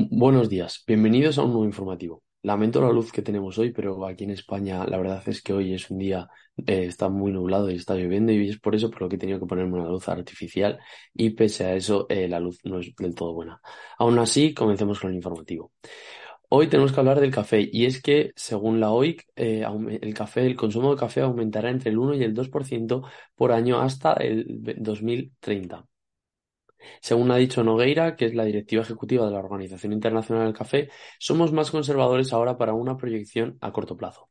Buenos días, bienvenidos a un nuevo informativo. Lamento la luz que tenemos hoy, pero aquí en España la verdad es que hoy es un día, eh, está muy nublado y está lloviendo y es por eso por lo que he tenido que ponerme una luz artificial y pese a eso eh, la luz no es del todo buena. Aún así, comencemos con el informativo. Hoy tenemos que hablar del café y es que según la OIC eh, el el consumo de café aumentará entre el 1 y el 2% por año hasta el 2030. Según ha dicho Nogueira, que es la directiva ejecutiva de la Organización Internacional del Café, somos más conservadores ahora para una proyección a corto plazo.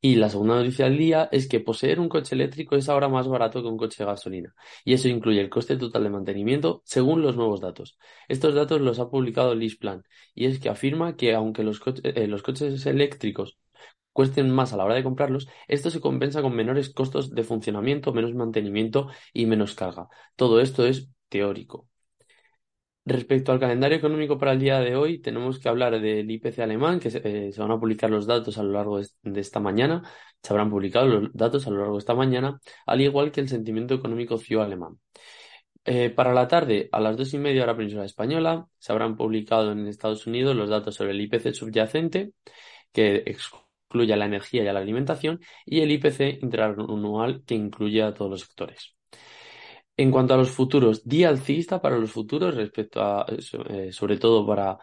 Y la segunda noticia del día es que poseer un coche eléctrico es ahora más barato que un coche de gasolina. Y eso incluye el coste total de mantenimiento según los nuevos datos. Estos datos los ha publicado Lisplan y es que afirma que aunque los, eh, los coches eléctricos cuesten más a la hora de comprarlos, esto se compensa con menores costos de funcionamiento, menos mantenimiento y menos carga. Todo esto es teórico. Respecto al calendario económico para el día de hoy, tenemos que hablar del IPC alemán, que se, eh, van a publicar los datos a lo largo de, esta mañana, se habrán publicado los datos a lo largo de esta mañana, al igual que el sentimiento económico CIO alemán. Eh, para la tarde, a las dos y media hora península española, se habrán publicado en Estados Unidos los datos sobre el IPC subyacente, que excluye a la energía y a la alimentación, y el IPC interanual, que incluye a todos los sectores. En cuanto a los futuros, día alcista para los futuros respecto a, eh, sobre todo para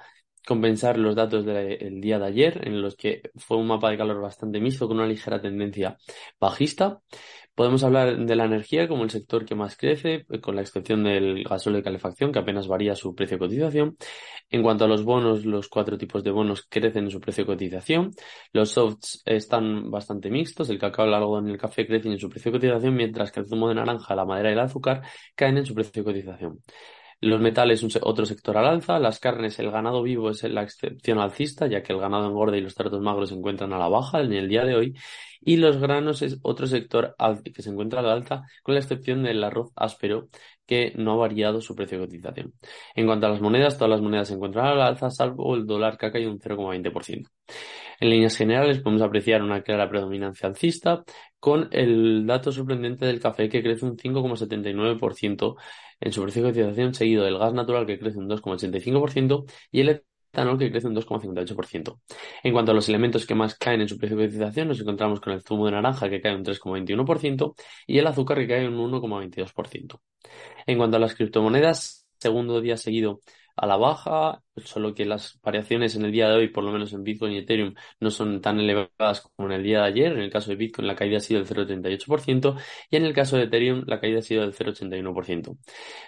compensar los datos del día de ayer, en los que fue un mapa de calor bastante mixto con una ligera tendencia bajista. Podemos hablar de la energía como el sector que más crece, con la excepción del gasóleo de calefacción, que apenas varía su precio de cotización. En cuanto a los bonos, los cuatro tipos de bonos crecen en su precio de cotización. Los softs están bastante mixtos. El cacao, el algodón y el café crecen en su precio de cotización, mientras que el zumo de naranja, la madera y el azúcar caen en su precio de cotización. Los metales, un, otro sector al alza. Las carnes, el ganado vivo es la excepción alcista, ya que el ganado engorda y los tratos magros se encuentran a la baja en el día de hoy. Y los granos es otro sector que se encuentra a la alza, con la excepción del arroz áspero, que no ha variado su precio de cotización. En cuanto a las monedas, todas las monedas se encuentran a la alza, salvo el dólar que ha caído un 0,20%. En líneas generales podemos apreciar una clara predominancia alcista con el dato sorprendente del café que crece un 5,79% en su precio de cotización, seguido del gas natural que crece un 2,85% y el etanol que crece un 2,58%. En cuanto a los elementos que más caen en su precio de cotización, nos encontramos con el zumo de naranja que cae un 3,21% y el azúcar que cae un 1,22%. En cuanto a las criptomonedas, segundo día seguido a la baja, solo que las variaciones en el día de hoy, por lo menos en Bitcoin y Ethereum, no son tan elevadas como en el día de ayer. En el caso de Bitcoin la caída ha sido del 0,38% y en el caso de Ethereum la caída ha sido del 0,81%.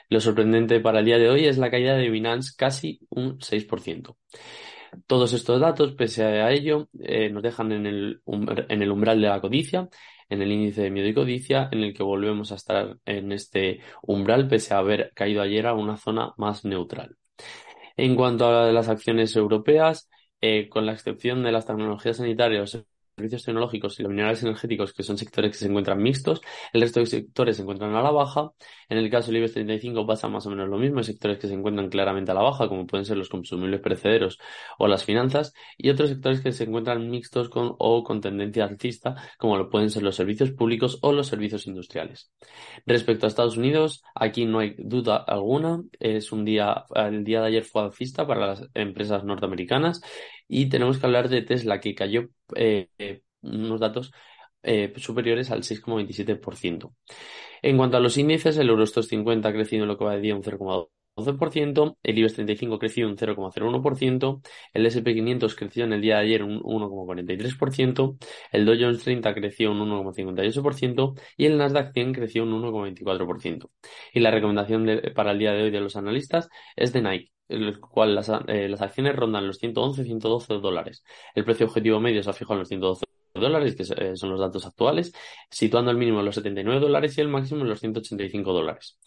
Lo sorprendente para el día de hoy es la caída de Binance casi un 6%. Todos estos datos, pese a ello, eh, nos dejan en el, en el umbral de la codicia, en el índice de miedo y codicia, en el que volvemos a estar en este umbral, pese a haber caído ayer a una zona más neutral. En cuanto a las acciones europeas, eh, con la excepción de las tecnologías sanitarias, servicios tecnológicos y los minerales energéticos, que son sectores que se encuentran mixtos, el resto de sectores se encuentran a la baja. En el caso del IBEX 35 pasa más o menos lo mismo, hay sectores que se encuentran claramente a la baja, como pueden ser los consumibles perecederos o las finanzas, y otros sectores que se encuentran mixtos con o con tendencia alcista, como lo pueden ser los servicios públicos o los servicios industriales. Respecto a Estados Unidos, aquí no hay duda alguna, es un día, el día de ayer fue alcista para las empresas norteamericanas y tenemos que hablar de Tesla, que cayó eh, unos datos eh, superiores al 6,27%. En cuanto a los índices, el Eurostoxx 50 ha crecido en lo que va de día un 0,12%, el IBEX 35 creció un 0,01%, el S&P 500 creció en el día de ayer un 1,43%, el Dow Jones 30 creció un 1,58% y el Nasdaq 100 creció un 1,24%. Y la recomendación para el día de hoy de los analistas es de Nike el cual las, eh, las acciones rondan los 111 112 dólares. El precio objetivo medio se ha fijado en los 112 dólares, que eh, son los datos actuales, situando el mínimo en los 79 dólares y el máximo en los 185 dólares.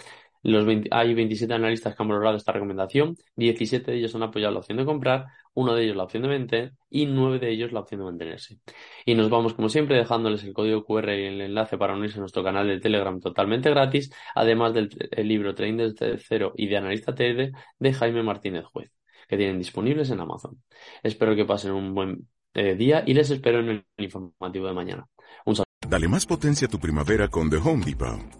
Los 20 hay 27 analistas que han valorado esta recomendación, 17 de ellos han apoyado la opción de comprar, uno de ellos la opción de vender y nueve de ellos la opción de mantenerse. Y nos vamos, como siempre, dejándoles el código QR y el enlace para unirse a nuestro canal de Telegram totalmente gratis, además del libro Trading desde cero y de Analista TD de Jaime Martínez Juez, que tienen disponibles en Amazon. Espero que pasen un buen eh, día y les espero en el informativo de mañana. Un saludo. Dale más potencia a tu primavera con The Home Depot.